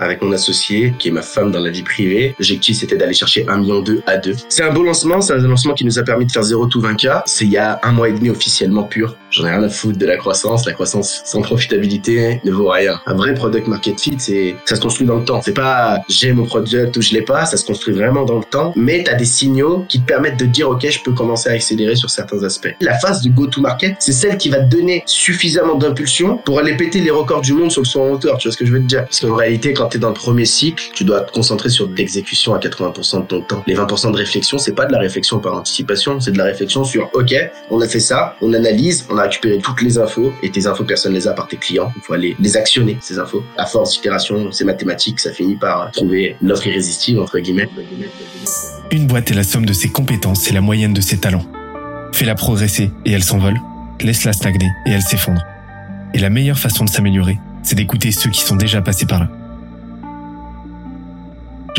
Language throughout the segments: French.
avec mon associé, qui est ma femme dans la vie privée. L'objectif, c'était d'aller chercher un million deux à deux. C'est un beau lancement, c'est un lancement qui nous a permis de faire 0 tout 20K. C'est il y a un mois et demi officiellement pur. J'en ai rien à foutre de la croissance. La croissance sans profitabilité ne vaut rien. Un vrai product market fit, c'est, ça se construit dans le temps. C'est pas, j'ai mon product ou je l'ai pas. Ça se construit vraiment dans le temps. Mais t'as des signaux qui te permettent de dire, OK, je peux commencer à accélérer sur certains aspects. La phase du go to market, c'est celle qui va te donner suffisamment d'impulsion pour aller péter les records du monde sur le son en hauteur. Tu vois ce que je veux te dire? Parce qu'en réalité, quand t'es dans le premier cycle, tu dois te concentrer sur l'exécution à 80% de ton temps. Les 20% de réflexion, c'est pas de la réflexion par anticipation, c'est de la réflexion sur, OK, on a fait ça, on analyse, on a récupéré toutes les infos et tes infos, personne les a par tes clients. Il faut aller les actionner, ces infos. À force d'itération, c'est mathématique, ça finit par trouver l'offre irrésistible, entre guillemets. Une boîte est la somme de ses compétences et la moyenne de ses talents. Fais-la progresser et elle s'envole. Laisse-la stagner et elle s'effondre. Et la meilleure façon de s'améliorer, c'est d'écouter ceux qui sont déjà passés par là.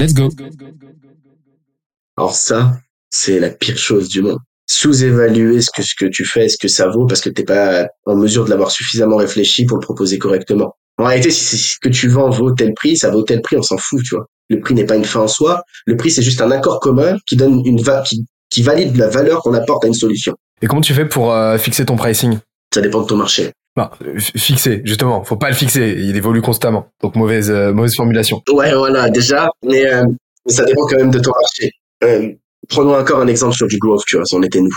Let's go. Alors ça, c'est la pire chose du monde. Sous-évaluer ce que, ce que tu fais, ce que ça vaut, parce que t'es pas en mesure de l'avoir suffisamment réfléchi pour le proposer correctement. En réalité, si ce que tu vends vaut tel prix, ça vaut tel prix, on s'en fout, tu vois. Le prix n'est pas une fin en soi. Le prix, c'est juste un accord commun qui donne une va qui, qui valide la valeur qu'on apporte à une solution. Et comment tu fais pour euh, fixer ton pricing? Ça dépend de ton marché. Bah, Fixer, justement. Faut pas le fixer. Il évolue constamment. Donc mauvaise euh, mauvaise formulation. Ouais, voilà, déjà, mais, euh, ça dépend quand même de ton marché. Euh, prenons encore un exemple sur du growth, tu vois, si on était nous.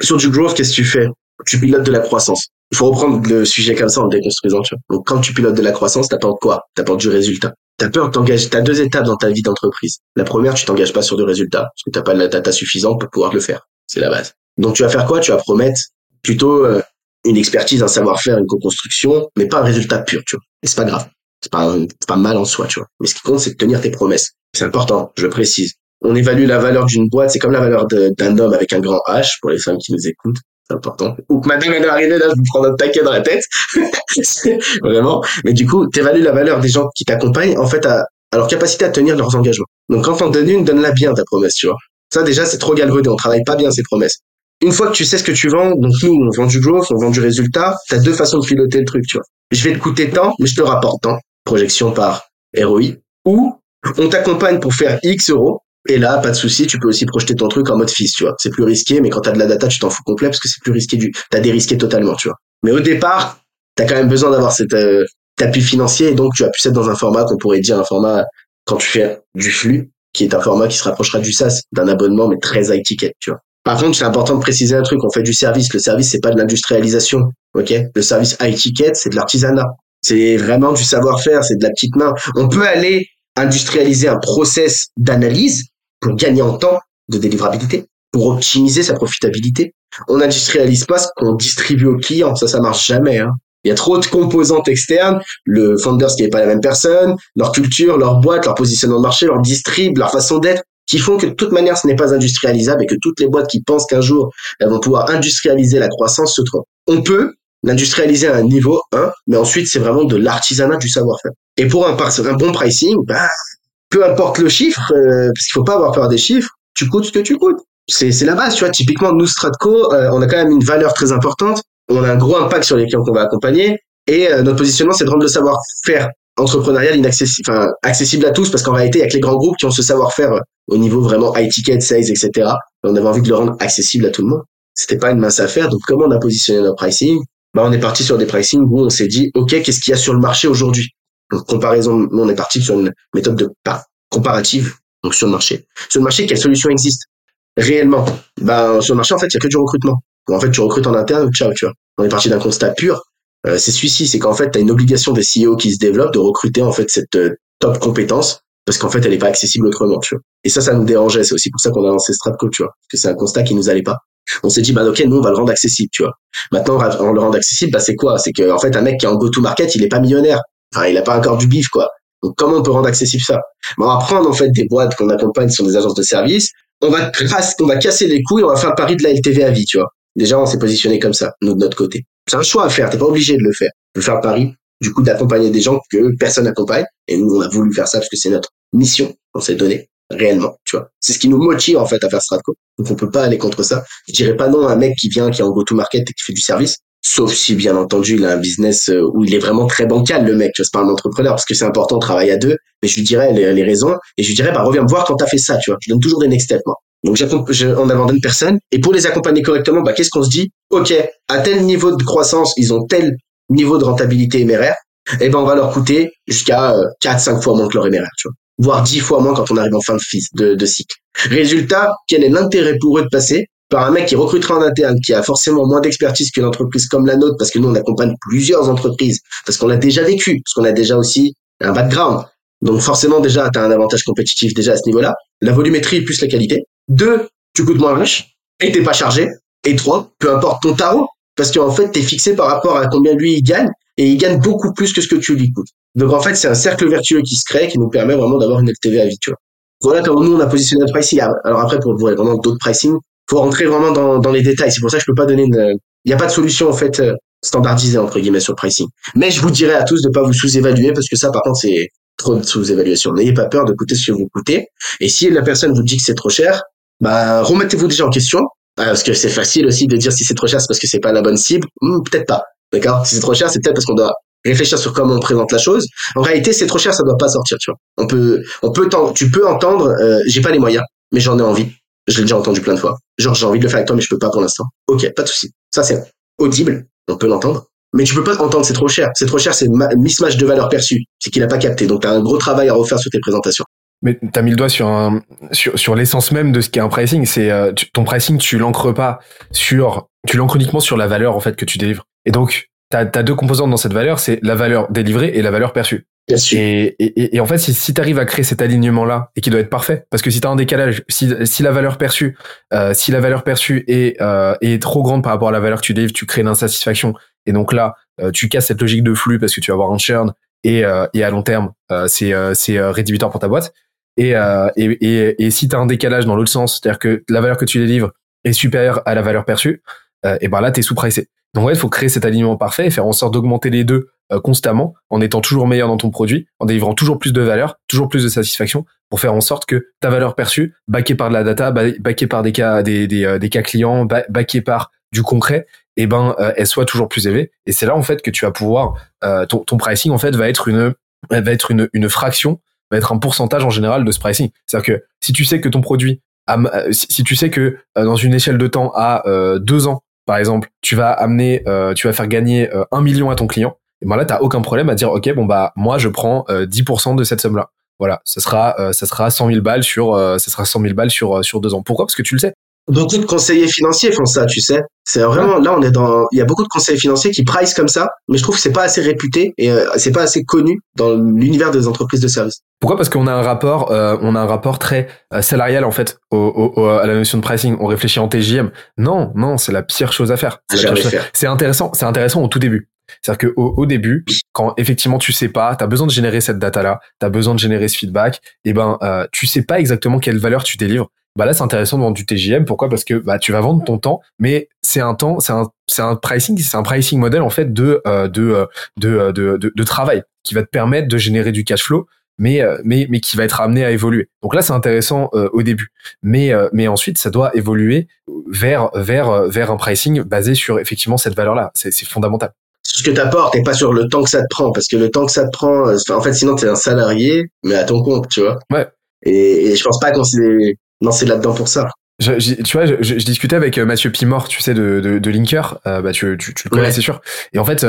Sur du growth, qu'est-ce que tu fais? Tu pilotes de la croissance. Il faut reprendre le sujet comme ça en déconstruisant, tu vois. Donc quand tu pilotes de la croissance, t'apportes quoi? T'apportes du résultat. T'as peur de t'engager. T'as deux étapes dans ta vie d'entreprise. La première, tu t'engages pas sur du résultat parce que t'as pas la data suffisante pour pouvoir le faire. C'est la base. Donc tu vas faire quoi? Tu vas promettre plutôt euh, une expertise, un savoir-faire, une co-construction, mais pas un résultat pur, tu vois. Et c'est pas grave. C'est pas, mal en soi, tu vois. Mais ce qui compte, c'est de tenir tes promesses. C'est important, je précise. On évalue la valeur d'une boîte, c'est comme la valeur d'un homme avec un grand H, pour les femmes qui nous écoutent. C'est important. Ou que madame est arrivée là, je vous prends un taquet dans la tête. Vraiment. Mais du coup, t'évalues la valeur des gens qui t'accompagnent, en fait, à, leur capacité à tenir leurs engagements. Donc quand on donne une, donne-la bien, ta promesse, tu vois. Ça, déjà, c'est trop galvaudé. On travaille pas bien ces promesses. Une fois que tu sais ce que tu vends, donc nous, on vend du growth, on vend du résultat, t'as deux façons de piloter le truc, tu vois. Je vais te coûter tant, mais je te rapporte tant. Projection par ROI. Ou on t'accompagne pour faire X euros, et là, pas de souci, tu peux aussi projeter ton truc en mode fils, tu vois. C'est plus risqué, mais quand t'as de la data, tu t'en fous complet parce que c'est plus risqué du, t'as dérisqué totalement, tu vois. Mais au départ, t'as quand même besoin d'avoir cet euh, financier et donc tu vas plus être dans un format qu'on pourrait dire un format quand tu fais du flux, qui est un format qui se rapprochera du SaaS, d'un abonnement, mais très high ticket, tu vois. Par contre, c'est important de préciser un truc, on fait du service. Le service, c'est pas de l'industrialisation, ok? Le service high ticket, c'est de l'artisanat. C'est vraiment du savoir-faire, c'est de la petite main. On peut aller industrialiser un process d'analyse pour gagner en temps de délivrabilité, pour optimiser sa profitabilité. On n'industrialise pas ce qu'on distribue aux clients. Ça, ça marche jamais. Hein. Il y a trop de composantes externes. Le founders qui n'est pas la même personne, leur culture, leur boîte, leur positionnement de marché, leur distrib, leur façon d'être, qui font que de toute manière, ce n'est pas industrialisable et que toutes les boîtes qui pensent qu'un jour, elles vont pouvoir industrialiser la croissance se trompent. On peut l'industrialiser à un niveau 1, mais ensuite, c'est vraiment de l'artisanat du savoir-faire. Et pour un, bon pricing, bah, peu importe le chiffre, euh, parce qu'il faut pas avoir peur des chiffres, tu coûtes ce que tu coûtes. C'est, la base, tu vois. Typiquement, nous, Stratco, euh, on a quand même une valeur très importante. On a un gros impact sur les clients qu'on va accompagner. Et euh, notre positionnement, c'est de rendre le savoir-faire entrepreneurial inaccessible, accessible à tous, parce qu'en réalité, il y a que les grands groupes qui ont ce savoir-faire euh, au niveau vraiment high ticket, sales, etc. Et on avait envie de le rendre accessible à tout le monde. C'était pas une mince affaire. Donc, comment on a positionné notre pricing? Bah, on est parti sur des pricing où on s'est dit, OK, qu'est-ce qu'il y a sur le marché aujourd'hui? Donc, comparaison, on est parti sur une méthode de pas comparative, donc sur le marché. Sur le marché, quelles solutions existent réellement Ben, sur le marché, en fait, il y a que du recrutement. En fait, tu recrutes en interne, ciao, tu vois. On est parti d'un constat pur. Euh, c'est celui-ci, c'est qu'en fait, tu as une obligation des CEO qui se développent de recruter en fait cette euh, top compétence parce qu'en fait, elle est pas accessible autrement, tu vois. Et ça, ça nous dérangeait. C'est aussi pour ça qu'on a lancé Stratco, tu vois. Parce que c'est un constat qui nous allait pas. On s'est dit, bah, ok, nous, on va le rendre accessible, tu vois. Maintenant, on le rend accessible, bah, c'est quoi? C'est que, en fait, un mec qui est en go-to-market, il est pas millionnaire. Enfin, il a pas encore du bif, quoi. Donc, comment on peut rendre accessible ça? Bah, on va prendre, en fait, des boîtes qu'on accompagne sur des agences de services. On va, on va casser les couilles, on va faire le pari de la LTV à vie, tu vois. Déjà, on s'est positionné comme ça, nous, de notre côté. C'est un choix à faire. T'es pas obligé de le faire. De faire le pari, du coup, d'accompagner des gens que personne n'accompagne. Et nous, on a voulu faire ça parce que c'est notre mission on s'est donné réellement, tu vois. C'est ce qui nous motive en fait à faire Stratco. Donc on peut pas aller contre ça. Je dirais pas non à un mec qui vient, qui est en go-to-market et qui fait du service. Sauf si, bien entendu, il a un business euh, où il est vraiment très bancal, le mec. C'est pas un entrepreneur parce que c'est important de travailler à deux. Mais je lui dirais les, raisons et je lui dirais, bah, reviens me voir quand t'as fait ça, tu vois. Je donne toujours des next steps, moi. Donc, on abandonne personne. Et pour les accompagner correctement, bah, qu'est-ce qu'on se dit? OK, à tel niveau de croissance, ils ont tel niveau de rentabilité. Et eh ben, on va leur coûter jusqu'à 4, euh, 5 fois moins que leur MRR, tu vois voire dix fois moins quand on arrive en fin de, de, cycle. Résultat, quel est l'intérêt pour eux de passer par un mec qui recrutera en interne, qui a forcément moins d'expertise qu'une entreprise comme la nôtre, parce que nous, on accompagne plusieurs entreprises, parce qu'on l'a déjà vécu, parce qu'on a déjà aussi un background. Donc forcément, déjà, tu as un avantage compétitif déjà à ce niveau-là. La volumétrie plus la qualité. Deux, tu coûtes moins riche et t'es pas chargé. Et trois, peu importe ton tarot, parce qu'en fait, tu es fixé par rapport à combien lui il gagne, et il gagne beaucoup plus que ce que tu lui coûtes. Donc en fait, c'est un cercle vertueux qui se crée, qui nous permet vraiment d'avoir une LTV à vie, tu vois. Voilà comment nous on a positionné notre pricing. Alors après, pour voir vraiment d'autres pricing, faut rentrer vraiment dans, dans les détails. C'est pour ça que je peux pas donner une, il n'y a pas de solution en fait euh, standardisée entre guillemets sur le pricing. Mais je vous dirais à tous de pas vous sous-évaluer parce que ça, par contre, c'est trop de sous-évaluation. N'ayez pas peur de coûter ce que vous coûtez. Et si la personne vous dit que c'est trop cher, bah remettez-vous déjà en question. Euh, parce que c'est facile aussi de dire si c'est trop cher, c'est parce que c'est pas la bonne cible. Hmm, peut-être pas. D'accord? Si c'est trop cher, c'est peut-être parce qu'on doit réfléchir sur comment on présente la chose. En réalité, c'est trop cher, ça doit pas sortir, tu vois. On peut, on peut, tu peux entendre, euh, j'ai pas les moyens, mais j'en ai envie. Je l'ai déjà entendu plein de fois. Genre, j'ai envie de le faire avec toi, mais je peux pas pour l'instant. Ok, pas de souci. Ça, c'est audible. On peut l'entendre. Mais tu peux pas entendre, c'est trop cher. C'est trop cher, c'est mismatch de valeur perçue. C'est qu'il a pas capté. Donc, tu as un gros travail à refaire sur tes présentations. Mais tu as mis le doigt sur un, sur, sur l'essence même de ce qu'est un pricing. C'est euh, ton pricing, tu l'ancres pas sur, tu l'ancres uniquement sur la valeur en fait que tu délivres. Et donc, t'as as deux composantes dans cette valeur, c'est la valeur délivrée et la valeur perçue. Bien sûr. Et, et, et en fait, si, si tu arrives à créer cet alignement-là, et qui doit être parfait, parce que si tu as un décalage, si, si la valeur perçue, euh, si la valeur perçue est, euh, est trop grande par rapport à la valeur que tu délivres, tu crées une insatisfaction. Et donc là, euh, tu casses cette logique de flux parce que tu vas avoir un churn et, euh, et à long terme, euh, c'est c'est rédhibitoire pour ta boîte. Et, et, et, et si tu as un décalage dans l'autre sens, c'est-à-dire que la valeur que tu délivres est supérieure à la valeur perçue, et ben là, tu es sous-pricé. Donc ouais, il faut créer cet alignement parfait et faire en sorte d'augmenter les deux euh, constamment en étant toujours meilleur dans ton produit, en délivrant toujours plus de valeur, toujours plus de satisfaction pour faire en sorte que ta valeur perçue, backée par de la data, backée par des cas euh, clients, backée par du concret, et eh ben euh, elle soit toujours plus élevée et c'est là en fait que tu vas pouvoir ton, pricing en fait va être une va être une fraction, va être un pourcentage en général de ce pricing. C'est-à-dire que si tu sais que ton produit si tu sais que dans une échelle de temps à deux ans par exemple, tu vas amener, euh, tu vas faire gagner euh, un million à ton client, et ben là, t'as aucun problème à dire, ok, bon bah moi je prends 10% euh, de cette somme-là. Voilà, ça sera, ça sera 100 000 balles sur, ça sera 100 000 balles sur sur deux ans. Pourquoi? Parce que tu le sais. Beaucoup de conseillers financiers font ça, tu sais. C'est vraiment là, on est dans. Il y a beaucoup de conseillers financiers qui price comme ça, mais je trouve que c'est pas assez réputé et c'est pas assez connu dans l'univers des entreprises de services. Pourquoi? Parce qu'on a un rapport, euh, on a un rapport très euh, salarial en fait au, au, à la notion de pricing. On réfléchit en TJM. Non, non, c'est la pire chose à faire. C'est intéressant, c'est intéressant au tout début. C'est-à-dire qu'au au début, quand effectivement tu sais pas, tu as besoin de générer cette data-là, tu as besoin de générer ce feedback, et eh ben euh, tu sais pas exactement quelle valeur tu délivres. Bah là, c'est intéressant de vendre du TJM. Pourquoi? Parce que bah tu vas vendre ton temps, mais c'est un temps, c'est un c'est un pricing, c'est un pricing modèle en fait de euh, de, de, de, de de travail qui va te permettre de générer du cash flow mais euh, mais mais qui va être amené à évoluer. Donc là c'est intéressant euh, au début, mais euh, mais ensuite ça doit évoluer vers vers vers un pricing basé sur effectivement cette valeur là. C'est c'est fondamental. Ce que tu apportes et pas sur le temps que ça te prend parce que le temps que ça te prend en fait sinon tu es un salarié mais à ton compte, tu vois. Ouais. Et, et je pense pas qu'on s'est lancé là-dedans pour ça. Je, tu vois, je, je, discutais avec Mathieu Pimor, tu sais, de, de, de Linker, bah tu, tu, tu le connais, c'est sûr. Et en fait,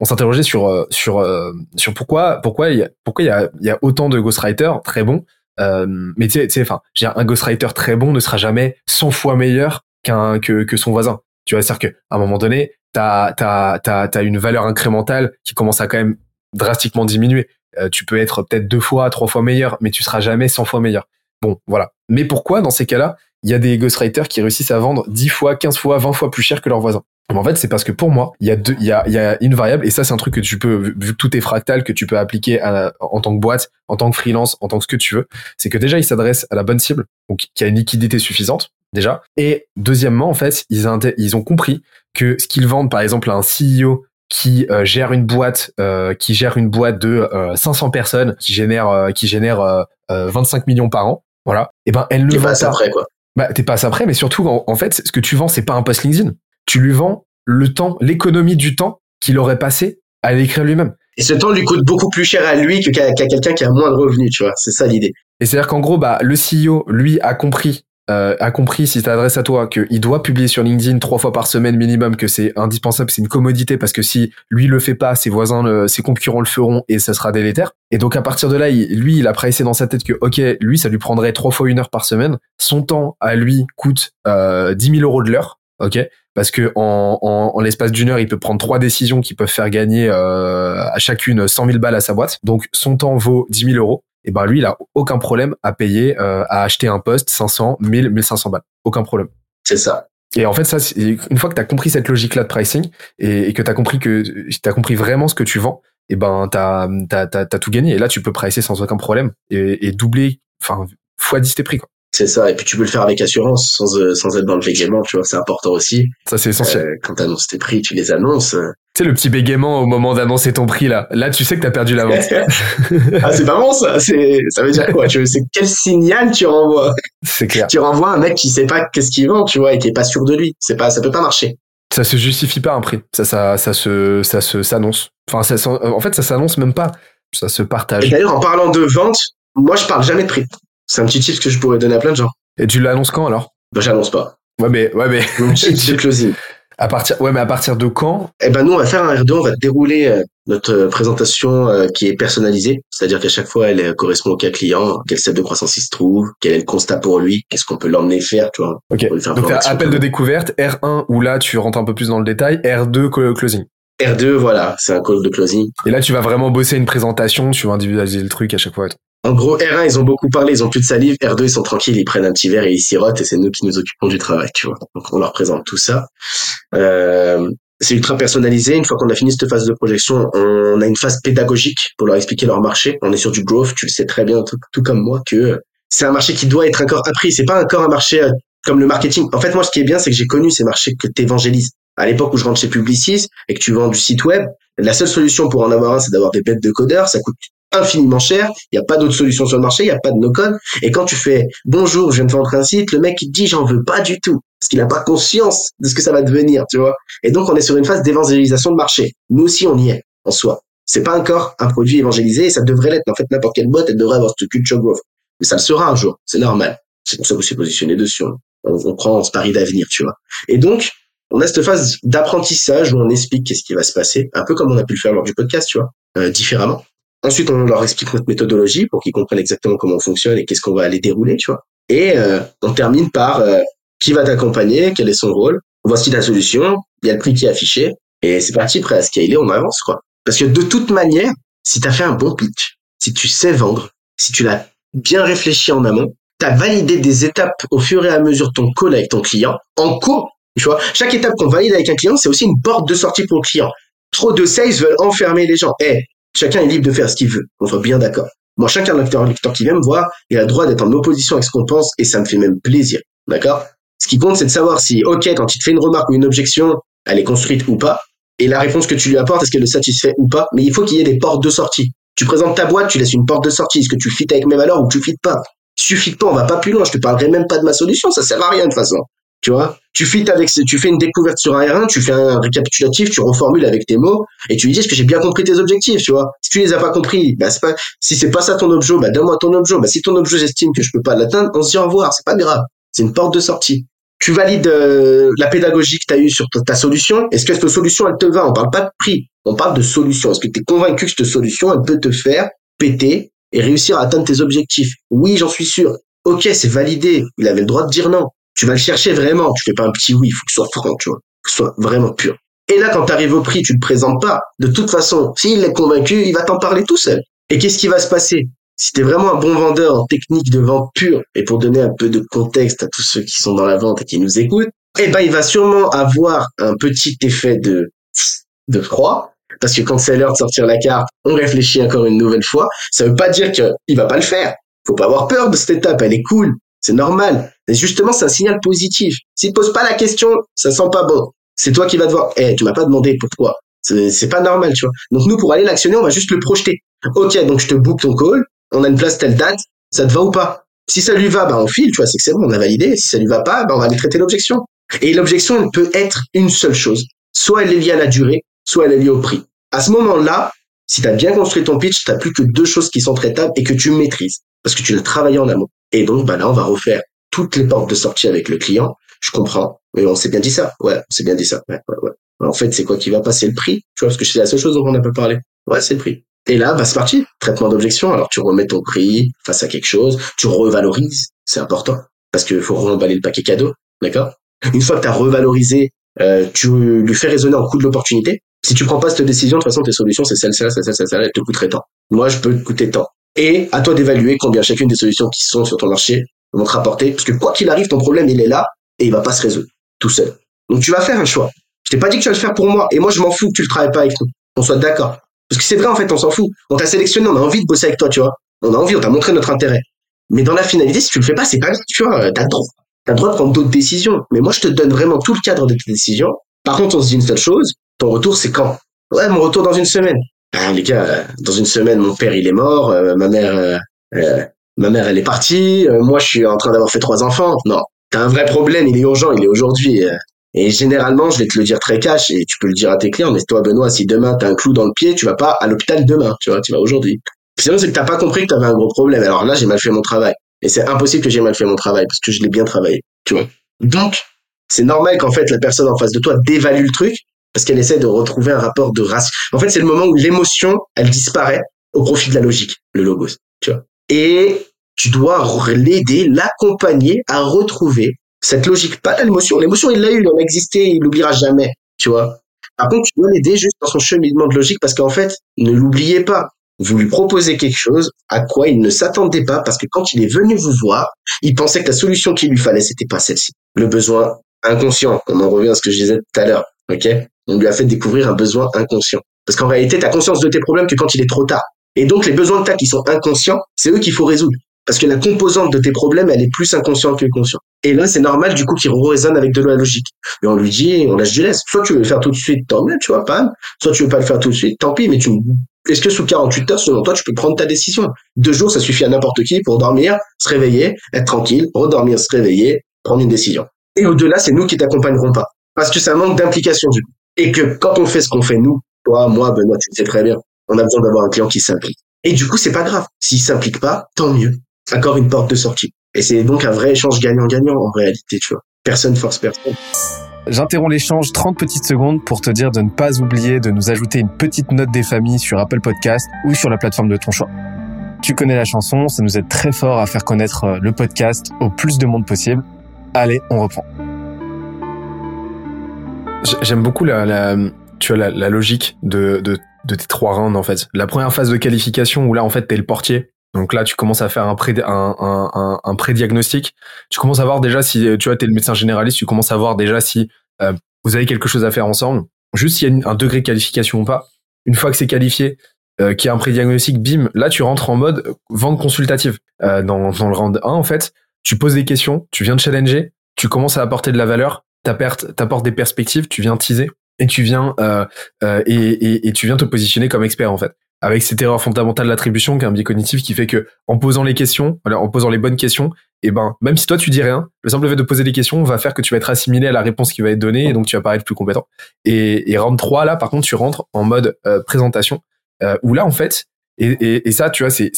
on s'interrogeait sur euh, sur euh, sur pourquoi pourquoi il y a pourquoi il y a, y a autant de ghostwriters très bons euh, mais tu sais enfin un ghostwriter très bon ne sera jamais 100 fois meilleur qu'un que que son voisin tu vois c'est-à-dire qu'à un moment donné t'as t'as t'as t'as une valeur incrémentale qui commence à quand même drastiquement diminuer euh, tu peux être peut-être deux fois, trois fois meilleur, mais tu seras jamais 100 fois meilleur. Bon, voilà. Mais pourquoi, dans ces cas-là, il y a des ghostwriters qui réussissent à vendre 10 fois, 15 fois, 20 fois plus cher que leurs voisins? En fait, c'est parce que pour moi, il y a deux, il y a, il y a une variable, et ça, c'est un truc que tu peux, vu que tout est fractal, que tu peux appliquer en tant que boîte, en tant que freelance, en tant que ce que tu veux. C'est que déjà, ils s'adressent à la bonne cible, donc qui a une liquidité suffisante, déjà. Et deuxièmement, en fait, ils, ils ont compris que ce qu'ils vendent, par exemple, à un CEO qui euh, gère une boîte, euh, qui gère une boîte de 500 euh, personnes, qui génère, qui génère 25 millions par an, voilà. Et eh ben, elle ne vend pas. Après, quoi. Bah, t'es pas après, mais surtout, en, en, fait, ce que tu vends, c'est pas un post LinkedIn tu lui vends le temps, l'économie du temps qu'il aurait passé à l'écrire lui-même. Et ce temps lui coûte beaucoup plus cher à lui qu'à quelqu'un qui a moins de revenus, tu vois. C'est ça l'idée. Et c'est-à-dire qu'en gros, bah, le CEO, lui, a compris, euh, a compris, si t'adresses à toi, qu'il doit publier sur LinkedIn trois fois par semaine minimum, que c'est indispensable, c'est une commodité, parce que si lui le fait pas, ses voisins, ses concurrents le feront, et ça sera délétère. Et donc, à partir de là, lui, il a pressé dans sa tête que, ok, lui, ça lui prendrait trois fois une heure par semaine. Son temps, à lui, coûte euh, 10 000 euros de l'heure ok? Parce que en, en, l'espace d'une heure il peut prendre trois décisions qui peuvent faire gagner euh, à chacune 100 000 balles à sa boîte donc son temps vaut 10 000 euros et ben lui il a aucun problème à payer euh, à acheter un poste 500 1000 1500 balles aucun problème c'est ça et en fait, ça, une fois que tu as compris cette logique-là de pricing et, que tu as compris que tu as compris vraiment ce que tu vends, et ben tu as, as, tout gagné. Et là, tu peux pricer sans aucun problème et, et doubler, enfin, fois 10 tes prix. Quoi. C'est ça. Et puis tu peux le faire avec assurance, sans, euh, sans être dans le bégaiement, tu vois, c'est important aussi. Ça, c'est essentiel. Euh, quand tu annonces tes prix, tu les annonces. Sais, le petit bégaiement au moment d'annoncer ton prix, là. Là, tu sais que t'as perdu la vente. ah, c'est pas bon, ça. C'est, ça veut dire quoi? Tu c'est quel signal tu renvoies? C'est clair. Tu renvoies un mec qui sait pas qu'est-ce qu'il vend, tu vois, et qui est pas sûr de lui. C'est pas, ça peut pas marcher. Ça se justifie pas un prix. Ça, ça, ça se, ça se, s'annonce. Enfin, ça, en fait, ça s'annonce même pas. Ça se partage. d'ailleurs, en parlant de vente, moi, je parle jamais de prix. C'est un petit tip que je pourrais donner à plein de gens. Et tu l'annonces quand alors? Bah j'annonce pas. Ouais mais ouais mais de closing. À partir ouais mais à partir de quand? Eh ben nous on va faire un R2, on va dérouler euh, notre euh, présentation euh, qui est personnalisée, c'est-à-dire qu'à chaque fois elle correspond au cas client, quel step de croissance il se trouve, quel est le constat pour lui, qu'est-ce qu'on peut l'emmener faire, tu vois. OK. Donc appel de découverte, R1 où là tu rentres un peu plus dans le détail, R2 closing. R2 voilà, c'est un call de closing. Et là tu vas vraiment bosser une présentation, tu vas individualiser le truc à chaque fois. En gros, R1, ils ont beaucoup parlé, ils ont plus de salive. R2, ils sont tranquilles, ils prennent un petit verre et ils sirotent et c'est nous qui nous occupons du travail, tu vois. Donc, on leur présente tout ça. Euh, c'est ultra personnalisé. Une fois qu'on a fini cette phase de projection, on a une phase pédagogique pour leur expliquer leur marché. On est sur du growth, tu le sais très bien, tout, comme moi, que c'est un marché qui doit être encore appris. C'est pas encore un marché euh, comme le marketing. En fait, moi, ce qui est bien, c'est que j'ai connu ces marchés que tu évangélises. À l'époque où je rentre chez Publicis et que tu vends du site web, la seule solution pour en avoir un, c'est d'avoir des bêtes de codeurs. Ça coûte infiniment cher. Il n'y a pas d'autre solution sur le marché. Il n'y a pas de no-code. Et quand tu fais bonjour, je viens de vendre un site, le mec il dit j'en veux pas du tout parce qu'il n'a pas conscience de ce que ça va devenir, tu vois. Et donc on est sur une phase d'évangélisation de marché. Nous aussi on y est en soi. C'est pas encore un produit évangélisé et ça devrait l'être. En fait, n'importe quelle boîte elle devrait avoir ce culture growth. Mais ça le sera un jour. C'est normal. C'est pour ça que vous êtes positionné dessus. On, on prend ce pari d'avenir, tu vois. Et donc on a cette phase d'apprentissage où on explique qu'est-ce qui va se passer, un peu comme on a pu le faire lors du podcast, tu vois, euh, différemment. Ensuite, on leur explique notre méthodologie pour qu'ils comprennent exactement comment on fonctionne et qu'est-ce qu'on va aller dérouler, tu vois. Et euh, on termine par euh, qui va t'accompagner, quel est son rôle, voici la solution, il y a le prix qui est affiché, et c'est parti, prêt à scaler, on avance, quoi. Parce que de toute manière, si tu as fait un bon pitch, si tu sais vendre, si tu l'as bien réfléchi en amont, tu as validé des étapes au fur et à mesure de ton call avec ton client, en cours, tu vois, chaque étape qu'on valide avec un client, c'est aussi une porte de sortie pour le client. Trop de sales veulent enfermer les gens. Eh, Chacun est libre de faire ce qu'il veut. On soit bien d'accord. Moi, chacun lecteur, lecteur qui vient me voir, il a le droit d'être en opposition avec ce qu'on pense et ça me fait même plaisir. D'accord? Ce qui compte, c'est de savoir si, ok, quand il te fait une remarque ou une objection, elle est construite ou pas, et la réponse que tu lui apportes, est-ce qu'elle le satisfait ou pas, mais il faut qu'il y ait des portes de sortie. Tu présentes ta boîte, tu laisses une porte de sortie. Est-ce que tu fites avec mes valeurs ou tu fites pas? Suffit pas, on va pas plus loin. Je te parlerai même pas de ma solution, ça sert à rien de toute façon. Tu vois, tu fites avec, tu fais une découverte sur un R1, tu fais un récapitulatif, tu reformules avec tes mots et tu lui dis est-ce que j'ai bien compris tes objectifs, tu vois? Si tu les as pas compris, bah c'est pas, si c'est pas ça ton objet, bah donne-moi ton objet. Bah si ton objet j'estime que je peux pas l'atteindre, on se dit au revoir, c'est pas grave. C'est une porte de sortie. Tu valides euh, la pédagogie que tu as eue sur ta, solution. Est-ce que cette solution elle te va? On parle pas de prix, on parle de solution. Est-ce que tu es convaincu que cette solution elle peut te faire péter et réussir à atteindre tes objectifs? Oui, j'en suis sûr. Ok, c'est validé. Il avait le droit de dire non tu vas le chercher vraiment. Tu fais pas un petit oui, il faut que ce soit franc, tu vois, que ce soit vraiment pur. Et là, quand tu arrives au prix, tu le présentes pas. De toute façon, s'il est convaincu, il va t'en parler tout seul. Et qu'est-ce qui va se passer? Si tu vraiment un bon vendeur en technique de vente pure, et pour donner un peu de contexte à tous ceux qui sont dans la vente et qui nous écoutent, eh ben il va sûrement avoir un petit effet de de froid parce que quand c'est l'heure de sortir la carte, on réfléchit encore une nouvelle fois. Ça veut pas dire qu'il va pas le faire. Faut pas avoir peur de cette étape, elle est cool, c'est normal. Et justement, c'est un signal positif. S'il pose pas la question, ça sent pas bon. C'est toi qui vas devoir. Eh, tu m'as pas demandé pourquoi. C'est pas normal, tu vois. Donc nous, pour aller l'actionner, on va juste le projeter. Ok, donc je te book ton call. On a une place telle date. Ça te va ou pas? Si ça lui va, bah on file, tu vois. C'est que c'est bon, on a validé. Si ça lui va pas, bah on va aller traiter l'objection. Et l'objection, elle peut être une seule chose. Soit elle est liée à la durée, soit elle est liée au prix. À ce moment-là, si tu as bien construit ton pitch, tu plus que deux choses qui sont traitables et que tu maîtrises parce que tu l'as travaillé en amont. Et donc, bah là, on va refaire toutes les portes de sortie avec le client. Je comprends, mais on s'est bien dit ça. Ouais, on s'est bien dit ça. Ouais, ouais, ouais. En fait, c'est quoi qui va passer le prix? Tu vois, parce que c'est la seule chose dont on a pas parlé. Ouais, c'est le prix. Et là, bah, c'est parti. Traitement d'objection. Alors, tu remets ton prix face à quelque chose. Tu revalorises. C'est important. Parce qu'il faut remballer le paquet cadeau. D'accord? Une fois que tu as revalorisé, euh, tu lui fais raisonner en coût de l'opportunité. Si tu prends pas cette décision, de toute façon, tes solutions, c'est celle-là, celle-là, celle-là, elle te coûterait tant. Moi, je peux te coûter tant. Et à toi d'évaluer combien chacune des solutions qui sont sur ton marché vont te rapporter. Parce que quoi qu'il arrive, ton problème, il est là et il va pas se résoudre tout seul. Donc, tu vas faire un choix. Je t'ai pas dit que tu vas le faire pour moi. Et moi, je m'en fous que tu le travailles pas avec nous. On soit d'accord. Parce que c'est vrai, en fait, on s'en fout. On t'a sélectionné, on a envie de bosser avec toi, tu vois. On a envie, on t'a montré notre intérêt. Mais dans la finalité, si tu le fais pas, c'est pas grave, tu vois. T'as le droit. T'as le droit de prendre d'autres décisions. Mais moi, je te donne vraiment tout le cadre de tes décisions. Par contre, on se dit une seule chose. Ton retour, c'est quand? Ouais, mon retour dans une semaine. Ah, les gars, euh, dans une semaine, mon père, il est mort. Euh, ma mère, euh, ma mère, elle est partie. moi, je suis en train d'avoir fait trois enfants. Non. T'as un vrai problème. Il est urgent. Il est aujourd'hui. Et généralement, je vais te le dire très cash et tu peux le dire à tes clients, mais toi, Benoît, si demain t'as un clou dans le pied, tu vas pas à l'hôpital demain, tu vois, tu vas aujourd'hui. Sinon, c'est que t'as pas compris que t'avais un gros problème. Alors là, j'ai mal fait mon travail. Et c'est impossible que j'ai mal fait mon travail parce que je l'ai bien travaillé, tu vois. Donc, c'est normal qu'en fait, la personne en face de toi dévalue le truc parce qu'elle essaie de retrouver un rapport de race. En fait, c'est le moment où l'émotion, elle disparaît au profit de la logique, le logos, tu vois. Et tu dois l'aider, l'accompagner à retrouver cette logique, pas l'émotion. L'émotion, il l'a eu, il en a existé, il l'oubliera jamais, tu vois. Par contre, tu dois l'aider juste dans son cheminement de logique parce qu'en fait, ne l'oubliez pas. Vous lui proposez quelque chose à quoi il ne s'attendait pas parce que quand il est venu vous voir, il pensait que la solution qu'il lui fallait, c'était pas celle-ci. Le besoin inconscient. On en revient à ce que je disais tout à l'heure. OK? On lui a fait découvrir un besoin inconscient. Parce qu'en réalité, tu as conscience de tes problèmes que quand il est trop tard. Et donc, les besoins de ta qui sont inconscients, c'est eux qu'il faut résoudre. Parce que la composante de tes problèmes, elle est plus inconsciente que consciente. Et là, c'est normal, du coup, qu'il résonne avec de la logique. Et on lui dit, on lâche du laisse. Soit tu veux le faire tout de suite, tant mieux, tu vois, pas. Soit tu veux pas le faire tout de suite, tant pis, mais tu, est-ce que sous 48 heures, selon toi, tu peux prendre ta décision? Deux jours, ça suffit à n'importe qui pour dormir, se réveiller, être tranquille, redormir, se réveiller, prendre une décision. Et au-delà, c'est nous qui t'accompagnerons pas. Parce que c'est un manque d'implication, du coup. Et que quand on fait ce qu'on fait nous, toi, moi, Benoît, tu sais très bien, on a besoin d'avoir un client qui s'implique. Et du coup, c'est pas grave. S'il s'implique pas, tant mieux encore une porte de sortie. Et c'est donc un vrai échange gagnant-gagnant en réalité, tu vois. Personne force personne. J'interromps l'échange 30 petites secondes pour te dire de ne pas oublier de nous ajouter une petite note des familles sur Apple Podcast ou sur la plateforme de ton choix. Tu connais la chanson, ça nous aide très fort à faire connaître euh, le podcast au plus de monde possible. Allez, on reprend. J'aime beaucoup la, tu vois, la, logique de, de, de, tes trois rounds en fait. La première phase de qualification où là en fait t'es le portier donc là, tu commences à faire un pré un, un, un, pré-diagnostic. Tu commences à voir déjà si tu vois, t'es le médecin généraliste, tu commences à voir déjà si euh, vous avez quelque chose à faire ensemble. Juste s'il y a un degré de qualification ou pas. Une fois que c'est qualifié, euh, qu'il y a un pré-diagnostic, bim, là tu rentres en mode vente consultative. Euh, dans, dans le round 1, en fait, tu poses des questions, tu viens de challenger, tu commences à apporter de la valeur, t'apportes des perspectives, tu viens teaser et tu viens euh, euh, et, et, tu viens te positionner comme expert en fait avec cette erreur fondamentale d'attribution qui est un biais cognitif qui fait que en posant les questions, en posant les bonnes questions, et eh ben même si toi tu dis rien, le simple fait de poser des questions va faire que tu vas être assimilé à la réponse qui va être donnée et donc tu vas paraître plus compétent. Et, et round 3 là par contre tu rentres en mode euh, présentation où là en fait et, et, ça tu vois c'est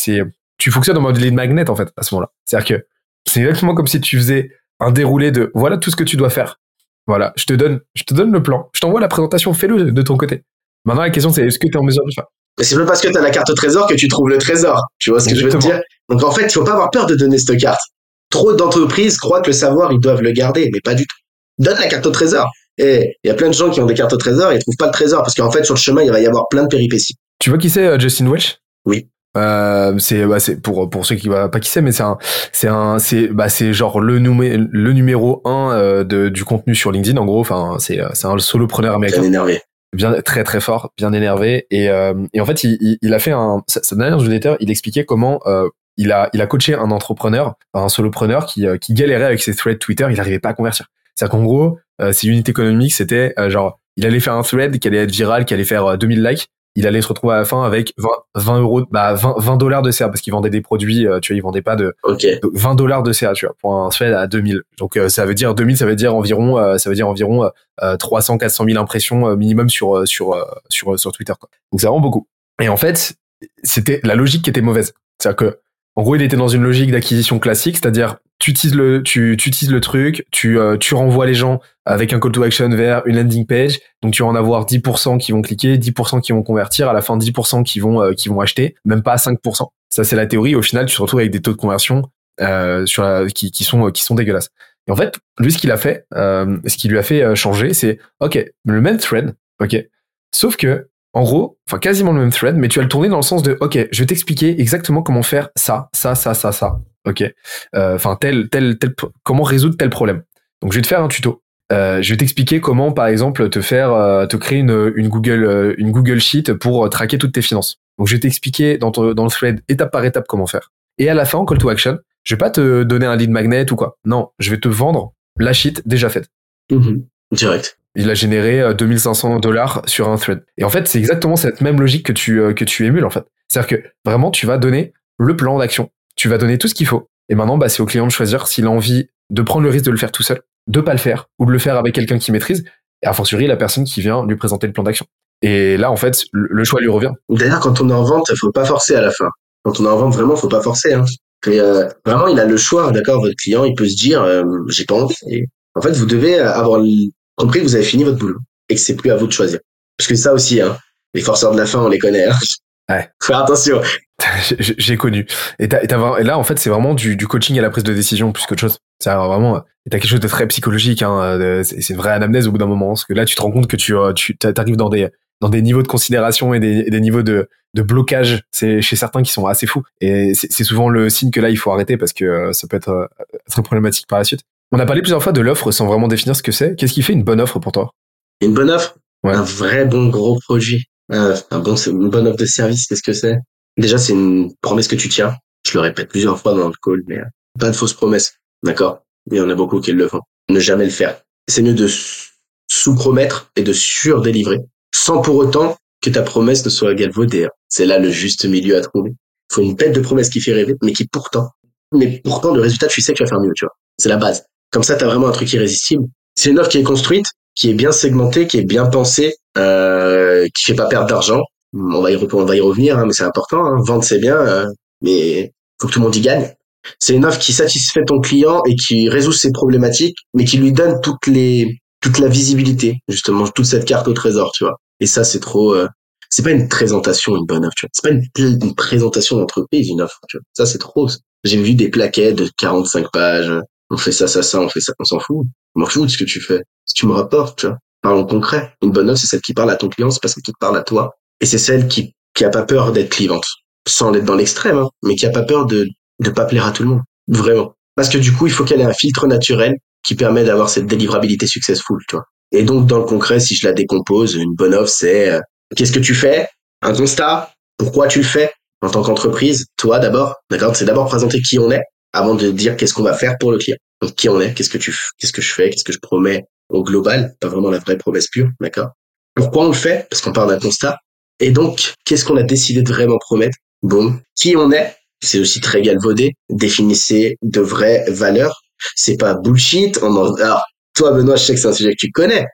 tu fonctionnes en mode lead magnet en fait à ce moment-là. C'est-à-dire que c'est exactement comme si tu faisais un déroulé de voilà tout ce que tu dois faire. Voilà, je te donne je te donne le plan, je t'envoie la présentation, fais-le de ton côté. Maintenant la question c'est est-ce que tu es en mesure de le faire? Mais c'est pas parce que tu as la carte au trésor que tu trouves le trésor. Tu vois ce que je veux te dire? Donc en fait, il faut pas avoir peur de donner cette carte. Trop d'entreprises croient que le savoir, ils doivent le garder, mais pas du tout. Donne la carte au trésor. Et il y a plein de gens qui ont des cartes au trésor et ils trouvent pas le trésor parce qu'en fait, sur le chemin, il va y avoir plein de péripéties. Tu vois qui c'est euh, Justin Welch? Oui. Euh, c'est bah, c'est pour pour ceux qui voient pas qui c'est mais c'est un c'est un c'est bah c'est genre le numé, le numéro un euh, de, du contenu sur LinkedIn en gros. Enfin c'est c'est un solopreneur américain. Bien énervé. bien très très fort bien énervé. Et euh, et en fait il, il, il a fait un sa, dernière newsletter il expliquait comment euh, il a il a coaché un entrepreneur un solopreneur qui euh, qui galérait avec ses threads Twitter il arrivait pas à convertir. C'est-à-dire qu'en gros euh, ses unités économiques c'était euh, genre il allait faire un thread qui allait être viral qui allait faire euh, 2000 likes il allait se retrouver à la fin avec 20, 20 euros, bah 20, 20 dollars de CA parce qu'il vendait des produits, euh, tu vois, il vendait pas de Ok. donc 20 dollars de CA, tu vois, pour un thread à 2000. Donc euh, ça veut dire 2000, ça veut dire environ, euh, ça veut dire environ euh, 300, 400 000 impressions euh, minimum sur sur sur sur Twitter. Quoi. Donc c'est vraiment beaucoup. Et en fait, c'était la logique qui était mauvaise. C'est-à-dire que en gros, il était dans une logique d'acquisition classique, c'est-à-dire tu utilises le tu, tu utilises le truc, tu euh, tu renvoies les gens avec un call to action vers une landing page. Donc tu vas en avoir 10% qui vont cliquer, 10% qui vont convertir, à la fin 10% qui vont euh, qui vont acheter, même pas 5%. Ça c'est la théorie. Au final, tu te retrouves avec des taux de conversion euh, sur la, qui, qui sont qui sont dégueulasses. Et en fait, lui ce qu'il a fait, euh, ce qui lui a fait euh, changer, c'est ok le même thread, ok, sauf que en gros, enfin quasiment le même thread, mais tu vas le tourner dans le sens de ok, je vais t'expliquer exactement comment faire ça, ça, ça, ça, ça, ok, Euh, enfin tel, tel, tel, comment résoudre tel problème. Donc je vais te faire un tuto. Euh, je vais t'expliquer comment, par exemple, te faire, euh, te créer une, une Google, euh, une Google Sheet pour traquer toutes tes finances. Donc je vais t'expliquer dans, ton- dans le thread étape par étape comment faire. Et à la fin, en call to action, je vais pas te donner un lead magnet ou quoi. Non, je vais te vendre la sheet déjà faite. Mhm. Direct. Il a généré euh, 2500 dollars sur un thread. Et en fait, c'est exactement cette même logique que tu, que tu émules, en fait. C'est-à-dire que vraiment, tu vas donner le plan d'action. Tu vas donner tout ce qu'il faut. Et maintenant, bah, c'est au client de choisir s'il a envie de prendre le risque de le faire tout seul, de pas le faire, ou de le faire avec quelqu'un qui maîtrise, et a fortiori la personne qui vient lui présenter le plan d'action. Et là, en fait, le choix lui revient. D'ailleurs, quand on est en vente, faut pas forcer à la fin. Quand on est en vente, vraiment, faut pas forcer. Hein. Euh, vraiment, il a le choix, d'accord. Votre client, il peut se dire, euh, j'ai pas envie. En fait, vous devez avoir l- compris que vous avez fini votre boulot et que c'est plus à vous de choisir. Parce que ça aussi, hein, les forceurs de la fin, on les connaît. Hein. Ouais. Faut faire attention. J'ai- connu. Et, t'as- et là, en fait, c'est vraiment du, du coaching à la prise de décision plus qu'autre chose. C'est vraiment, t'as quelque chose de très psychologique. Hein, euh, c'est une vraie anamnèse au bout d'un moment. Parce que là, tu te rends compte que tu, euh, tu arrives dans des, dans des niveaux de considération et des, et des niveaux de, de blocage. C'est chez certains qui sont assez fous. Et c'est souvent le signe que là, il faut arrêter parce que euh, ça peut être très problématique par la suite. On a parlé plusieurs fois de l'offre sans vraiment définir ce que c'est. Qu'est-ce qui fait une bonne offre pour toi? Une bonne offre, Ouais. un vrai bon gros produit, Euh, un bon, une bonne offre de service, qu'est-ce que c'est? Déjà, c'est une promesse que tu tiens. Je le répète plusieurs fois dans le call, mais euh, pas de fausses promesses, d'accord? Il y en a beaucoup qui le font. Ne jamais le faire. C'est mieux de sous-promettre et de sur-délivrer, sans pour autant que ta promesse ne soit galvaudée. hein. C'est là le juste milieu à trouver. Il faut une bête de promesse qui fait rêver, mais qui pourtant, mais pourtant le résultat, tu sais que tu vas faire mieux, tu vois. C'est la base. Comme ça, tu as vraiment un truc irrésistible. C'est une offre qui est construite, qui est bien segmentée, qui est bien pensée, euh, qui fait pas perdre d'argent. On va y, revenir, hein, mais c'est important. Hein. Vendre, c'est bien, euh, mais faut que tout le monde y gagne. C'est une offre qui satisfait ton client et qui résout ses problématiques, mais qui lui donne toute la visibilité, justement, toute cette carte au trésor, tu vois. Et ça, c'est trop. euh, c'est pas une présentation, une bonne offre, tu vois. C'est pas une, une présentation d'entreprise, une offre, tu vois. Ça, c'est trop. J'ai vu des plaquettes de 45 pages. On fait ça, ça, ça, on fait ça, on s'en fout. M'en fout de ce que tu fais? Si tu me rapportes, tu vois. Parlons concret. Une bonne offre, c'est celle qui parle à ton client, c'est pas celle te parle à toi. Et c'est celle qui, qui a pas peur d'être clivante. Sans l'être dans l'extrême, hein, mais qui a pas peur de, de pas plaire à tout le monde. Vraiment. Parce que du coup, il faut qu'elle ait un filtre naturel qui permet d'avoir cette délivrabilité successful, tu vois. Et donc, dans le concret, si je la décompose, une bonne offre, c'est euh, qu'est-ce que tu fais? Un constat? Pourquoi tu le fais? En tant qu'entreprise, toi d'abord, d'accord? C'est d'abord présenter qui on est avant de dire qu'est-ce qu'on va faire pour le client. Donc, qui on est Qu'est-ce que tu, qu'est-ce que je fais Qu'est-ce que je promets au global Pas vraiment la vraie promesse pure, d'accord? Pourquoi on le fait? Parce qu'on part d'un constat. Et donc, qu'est-ce qu'on a décidé de vraiment promettre? Bon, qui on est? C'est aussi très galvaudé. Définissez de vraies valeurs. C'est pas bullshit. On en... Alors, toi, Benoît, je sais que c'est un sujet que tu connais.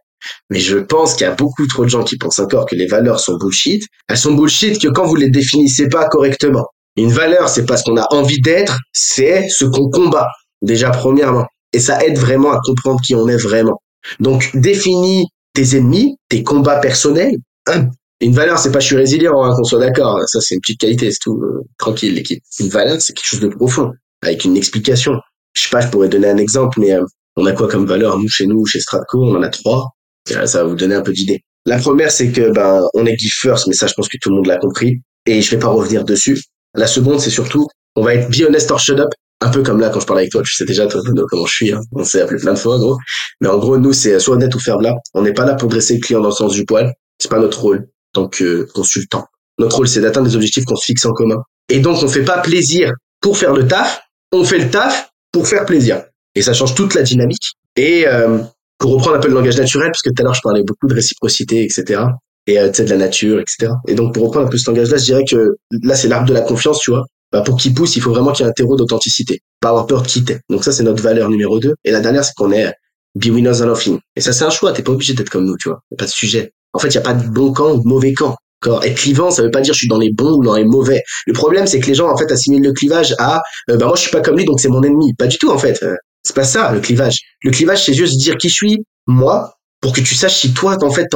Mais je pense qu'il y a beaucoup trop de gens qui pensent encore que les valeurs sont bullshit. Elles sont bullshit que quand vous les définissez pas correctement. Une valeur, c'est pas ce qu'on a envie d'être, c'est ce qu'on combat. Déjà, premièrement. Et ça aide vraiment à comprendre qui on est vraiment. Donc, définis tes ennemis, tes combats personnels. Hein. Une valeur, c'est pas je suis résilient, hein, qu'on soit d'accord. Ça, c'est une petite qualité, c'est tout. Tranquille, l'équipe. Une valeur, c'est quelque chose de profond, avec une explication. Je sais pas, je pourrais donner un exemple, mais euh, on a quoi comme valeur, nous, chez nous, chez Stratco? On en a trois. Ça va vous donner un peu d'idée. La première, c'est que ben on est give first, mais ça, je pense que tout le monde l'a compris, et je vais pas revenir dessus. La seconde, c'est surtout, on va être be honest or shut up. Un peu comme là, quand je parle avec toi, tu sais déjà toi, comment je suis. Hein. On s'est appelé plein de fois, gros. Mais en gros, nous, c'est soit honnête ou faire là. On n'est pas là pour dresser le client dans le sens du poil. C'est pas notre rôle tant que consultant. Notre rôle, c'est d'atteindre des objectifs qu'on se fixe en commun. Et donc, on fait pas plaisir pour faire le taf. On fait le taf pour faire plaisir. Et ça change toute la dynamique. Et euh, pour reprendre un peu le langage naturel, parce que tout à l'heure, je parlais beaucoup de réciprocité, etc et euh, tu sais de la nature, etc. Et donc pour reprendre un peu ce langage-là, je dirais que là c'est l'arbre de la confiance, tu vois. Bah, pour qu'il pousse, il faut vraiment qu'il y ait un terreau d'authenticité, pas avoir peur de quitter. Donc ça c'est notre valeur numéro deux. Et la dernière c'est qu'on est be winners and nothing. Et ça c'est un choix, t'es pas obligé d'être comme nous, tu vois. Y a pas de sujet. En fait, il y a pas de bon camp ou de mauvais camp. Encore. Être clivant, ça veut pas dire je suis dans les bons ou dans les mauvais. Le problème, c'est que les gens en fait assimilent le clivage à euh, bah moi je suis pas comme lui donc c'est mon ennemi. Pas du tout en fait. Euh, c'est pas ça le clivage. Le clivage c'est juste dire qui je suis, moi, pour que tu saches si toi en fait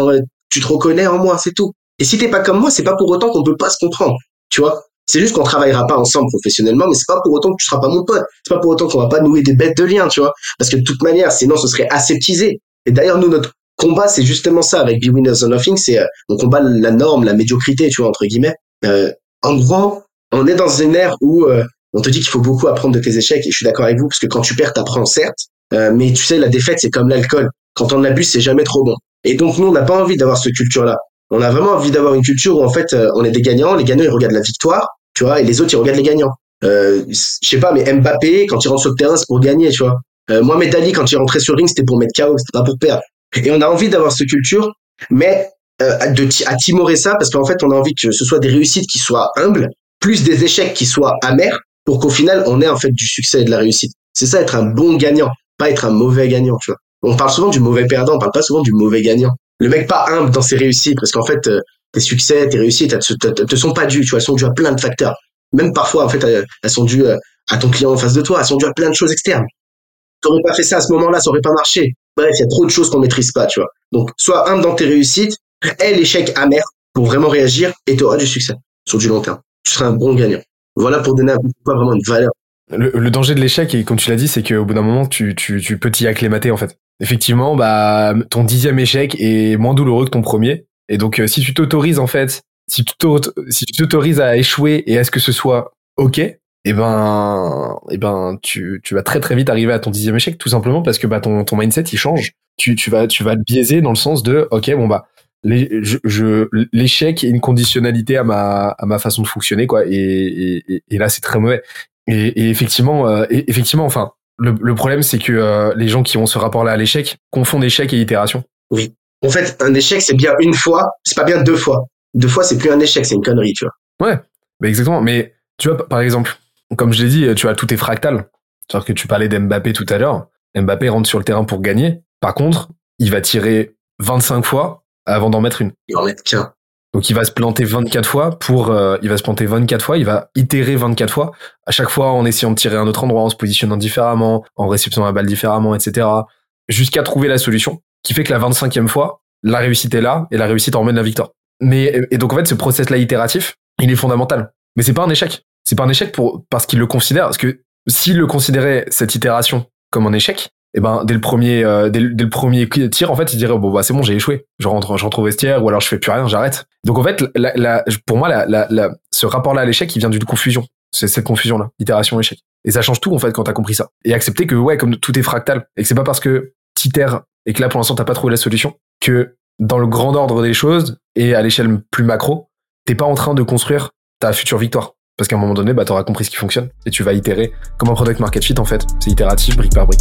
tu te reconnais en moi, c'est tout. Et si t'es pas comme moi, c'est pas pour autant qu'on peut pas se comprendre. Tu vois C'est juste qu'on travaillera pas ensemble professionnellement, mais c'est pas pour autant que tu seras pas mon pote. C'est pas pour autant qu'on va pas nouer des bêtes de liens, tu vois Parce que de toute manière, sinon ce serait aseptisé. Et d'ailleurs, nous, notre combat, c'est justement ça avec Be Winners on Nothing, c'est euh, on combat la norme, la médiocrité, tu vois, entre guillemets. Euh, en gros, on est dans une ère où euh, on te dit qu'il faut beaucoup apprendre de tes échecs, et je suis d'accord avec vous, parce que quand tu perds, t'apprends, certes, euh, mais tu sais, la défaite, c'est comme l'alcool. Quand on abuse, c'est jamais trop bon. Et donc, nous, on n'a pas envie d'avoir cette culture-là on a vraiment envie d'avoir une culture où en fait euh, on est des gagnants, les gagnants ils regardent la victoire, tu vois, et les autres ils regardent les gagnants. Euh, je sais pas, mais Mbappé quand il rentre sur le terrain c'est pour gagner, tu vois. Euh, Mohamed Ali quand il rentrait sur ring c'était pour mettre KO, c'était pas pour perdre. Et on a envie d'avoir cette culture, mais euh, de à timorer ça parce qu'en fait on a envie que ce soit des réussites qui soient humbles, plus des échecs qui soient amers, pour qu'au final on ait en fait du succès et de la réussite. C'est ça être un bon gagnant, pas être un mauvais gagnant, tu vois. On parle souvent du mauvais perdant, on parle pas souvent du mauvais gagnant le mec pas humble dans ses réussites, parce qu'en fait, euh, tes succès, tes réussites, elles te, sont pas dues, tu vois, elles sont dues à plein de facteurs. Même parfois, en fait, elles, sont dues euh, à ton client en face de toi, elles sont dues à plein de choses externes. T'aurais pas fait ça à ce moment-là, ça aurait pas marché. Bref, il y a trop de choses qu'on maîtrise pas, tu vois. Donc, sois humble dans tes réussites, aie l'échec amer pour vraiment réagir et tu auras du succès sur du long terme. Tu seras un bon gagnant. Voilà pour donner pas vraiment une valeur. Le, danger de l'échec, et comme tu l'as dit, c'est qu'au bout d'un moment, tu, tu, tu peux t'y acclimater en fait effectivement, bah, ton dixième échec est moins douloureux que ton premier. Et donc, euh, si tu t'autorises, en fait, si tu t'autorises à échouer et à ce que ce soit OK, eh ben, eh ben, tu, tu vas très très vite arriver à ton dixième échec, tout simplement parce que bah, ton, ton mindset, il change. Tu, tu vas, tu vas le biaiser dans le sens de, OK, bon, bah, l'échec je, l'échec est une conditionnalité à ma, à ma façon de fonctionner, quoi. Et, et, et là, c'est très mauvais. Et, et effectivement, euh, effectivement, enfin, le, problème, c'est que euh, les gens qui ont ce rapport-là à l'échec confondent échec et itération. Oui. En fait, un échec, c'est bien une fois, c'est pas bien deux fois. Deux fois, c'est plus un échec, c'est une connerie, tu vois. Ouais, bah exactement. Mais tu vois, par exemple, comme je l'ai dit, tu vois, tout est fractal. C'est-à-dire que tu parlais d'Mbappé tout à l'heure. Mbappé rentre sur le terrain pour gagner. Par contre, il va tirer 25 fois avant d'en mettre une. Il en met qu'un. Donc il va se planter 24 fois pour euh, il va se planter 24 fois, il va itérer 24 fois, à chaque fois en essayant de tirer un autre endroit, en se positionnant différemment, en réceptionnant la balle différemment, etc. Jusqu'à trouver la solution qui fait que la 25e fois, la réussite est là et la réussite emmène la victoire. Mais et donc en fait ce process là itératif, il est fondamental. Mais c'est pas un échec. C'est pas un échec pour parce qu'il le considère parce que s'il le considérait cette itération comme un échec, et eh ben dès le premier euh, dès, le premier tir en fait il dirait bon bah c'est bon j'ai échoué. Je rentre je rentre au vestiaire ou alors je fais plus rien j'arrête. Donc en fait la, la, pour moi la, ce rapport là à l'échec il vient d'une confusion. C'est cette confusion là itération échec. Et ça change tout en fait quand t'as compris ça. Et accepter que ouais comme tout est fractal et que c'est pas parce que t'itères et que là pour l'instant t'as pas trouvé la solution que dans le grand ordre des choses et à l'échelle plus macro t'es pas en train de construire ta future victoire. Parce qu'à un moment donné, bah, tu auras compris ce qui fonctionne et tu vas itérer comme un product market fit en fait. C'est itératif brique par brique.